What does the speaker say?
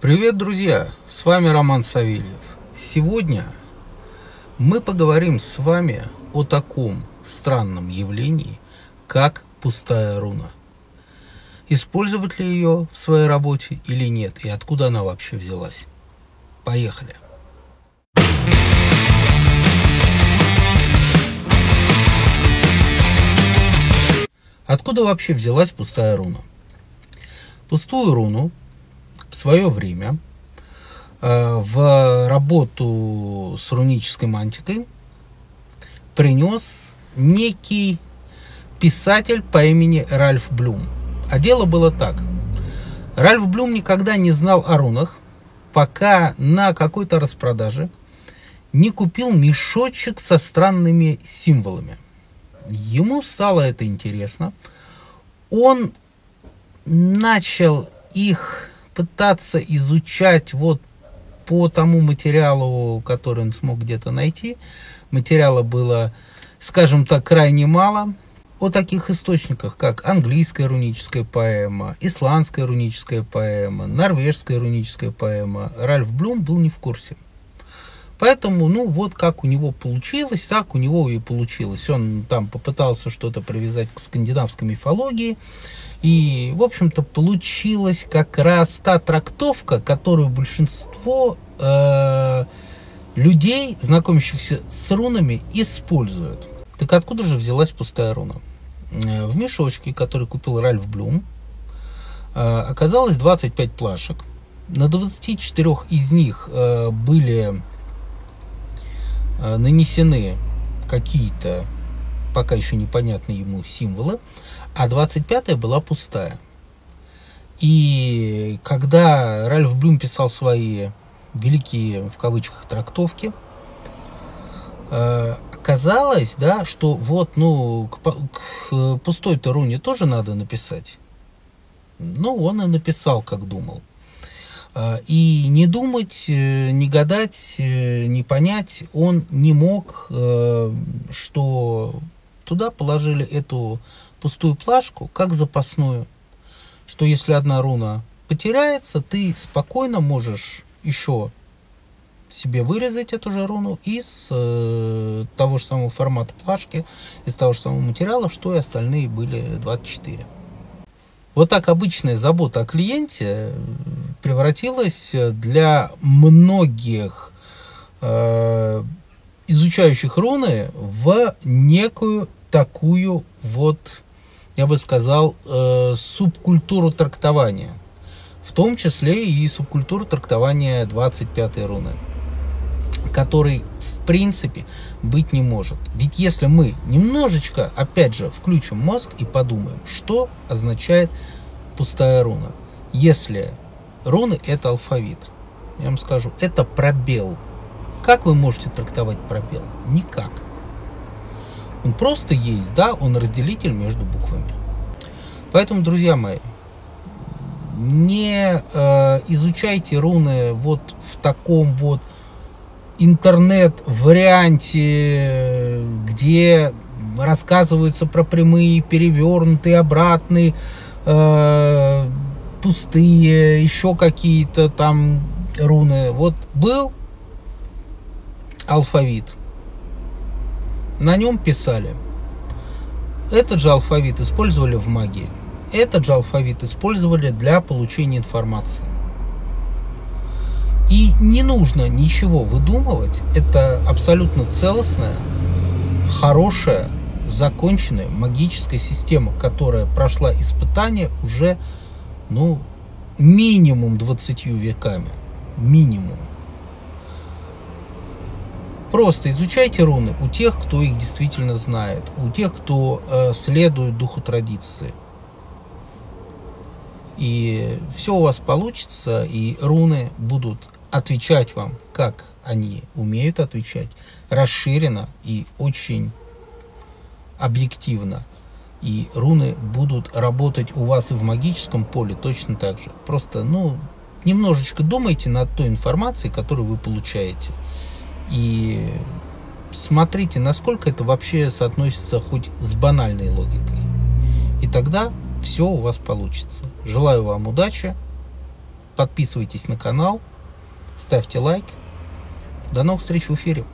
Привет, друзья! С вами Роман Савельев. Сегодня мы поговорим с вами о таком странном явлении, как пустая руна. Использовать ли ее в своей работе или нет, и откуда она вообще взялась. Поехали! Откуда вообще взялась пустая руна? Пустую руну в свое время э, в работу с рунической мантикой принес некий писатель по имени Ральф Блюм. А дело было так. Ральф Блюм никогда не знал о рунах, пока на какой-то распродаже не купил мешочек со странными символами. Ему стало это интересно. Он начал их пытаться изучать вот по тому материалу, который он смог где-то найти. Материала было, скажем так, крайне мало. О таких источниках, как английская руническая поэма, исландская руническая поэма, норвежская руническая поэма, Ральф Блюм был не в курсе. Поэтому, ну, вот как у него получилось, так у него и получилось. Он там попытался что-то привязать к скандинавской мифологии, и, в общем-то, получилась как раз та трактовка, которую большинство э, людей, знакомящихся с рунами, используют. Так откуда же взялась пустая руна? Э, в мешочке, который купил Ральф Блюм, э, оказалось 25 плашек. На 24 из них э, были нанесены какие-то пока еще непонятные ему символы, а 25-я была пустая. И когда Ральф Блюм писал свои великие, в кавычках, трактовки, э, оказалось, да, что вот, ну, к, к пустой-то руне тоже надо написать. Ну, он и написал, как думал. Э, и не думать, э, не гадать, не понять он не мог, что туда положили эту пустую плашку, как запасную, что если одна руна потеряется, ты спокойно можешь еще себе вырезать эту же руну из э, того же самого формата плашки, из того же самого материала, что и остальные были 24. Вот так обычная забота о клиенте превратилась для многих э, изучающих руны в некую такую вот, я бы сказал, э, субкультуру трактования. В том числе и субкультуру трактования 25-й руны, который в принципе быть не может. Ведь если мы немножечко, опять же, включим мозг и подумаем, что означает пустая руна. Если руны это алфавит, я вам скажу, это пробел. Как вы можете трактовать пробел? Никак. Он просто есть, да, он разделитель между буквами. Поэтому, друзья мои, не э, изучайте руны вот в таком вот интернет-варианте, где рассказываются про прямые, перевернутые, обратные, э, пустые, еще какие-то там руны. Вот был алфавит – на нем писали. Этот же алфавит использовали в магии. Этот же алфавит использовали для получения информации. И не нужно ничего выдумывать. Это абсолютно целостная, хорошая, законченная магическая система, которая прошла испытание уже, ну, минимум 20 веками. Минимум. Просто изучайте руны у тех, кто их действительно знает, у тех, кто э, следует духу традиции. И все у вас получится, и руны будут отвечать вам, как они умеют отвечать, расширенно и очень объективно. И руны будут работать у вас и в магическом поле точно так же. Просто, ну, немножечко думайте над той информацией, которую вы получаете. И смотрите, насколько это вообще соотносится хоть с банальной логикой. И тогда все у вас получится. Желаю вам удачи. Подписывайтесь на канал, ставьте лайк. До новых встреч в эфире.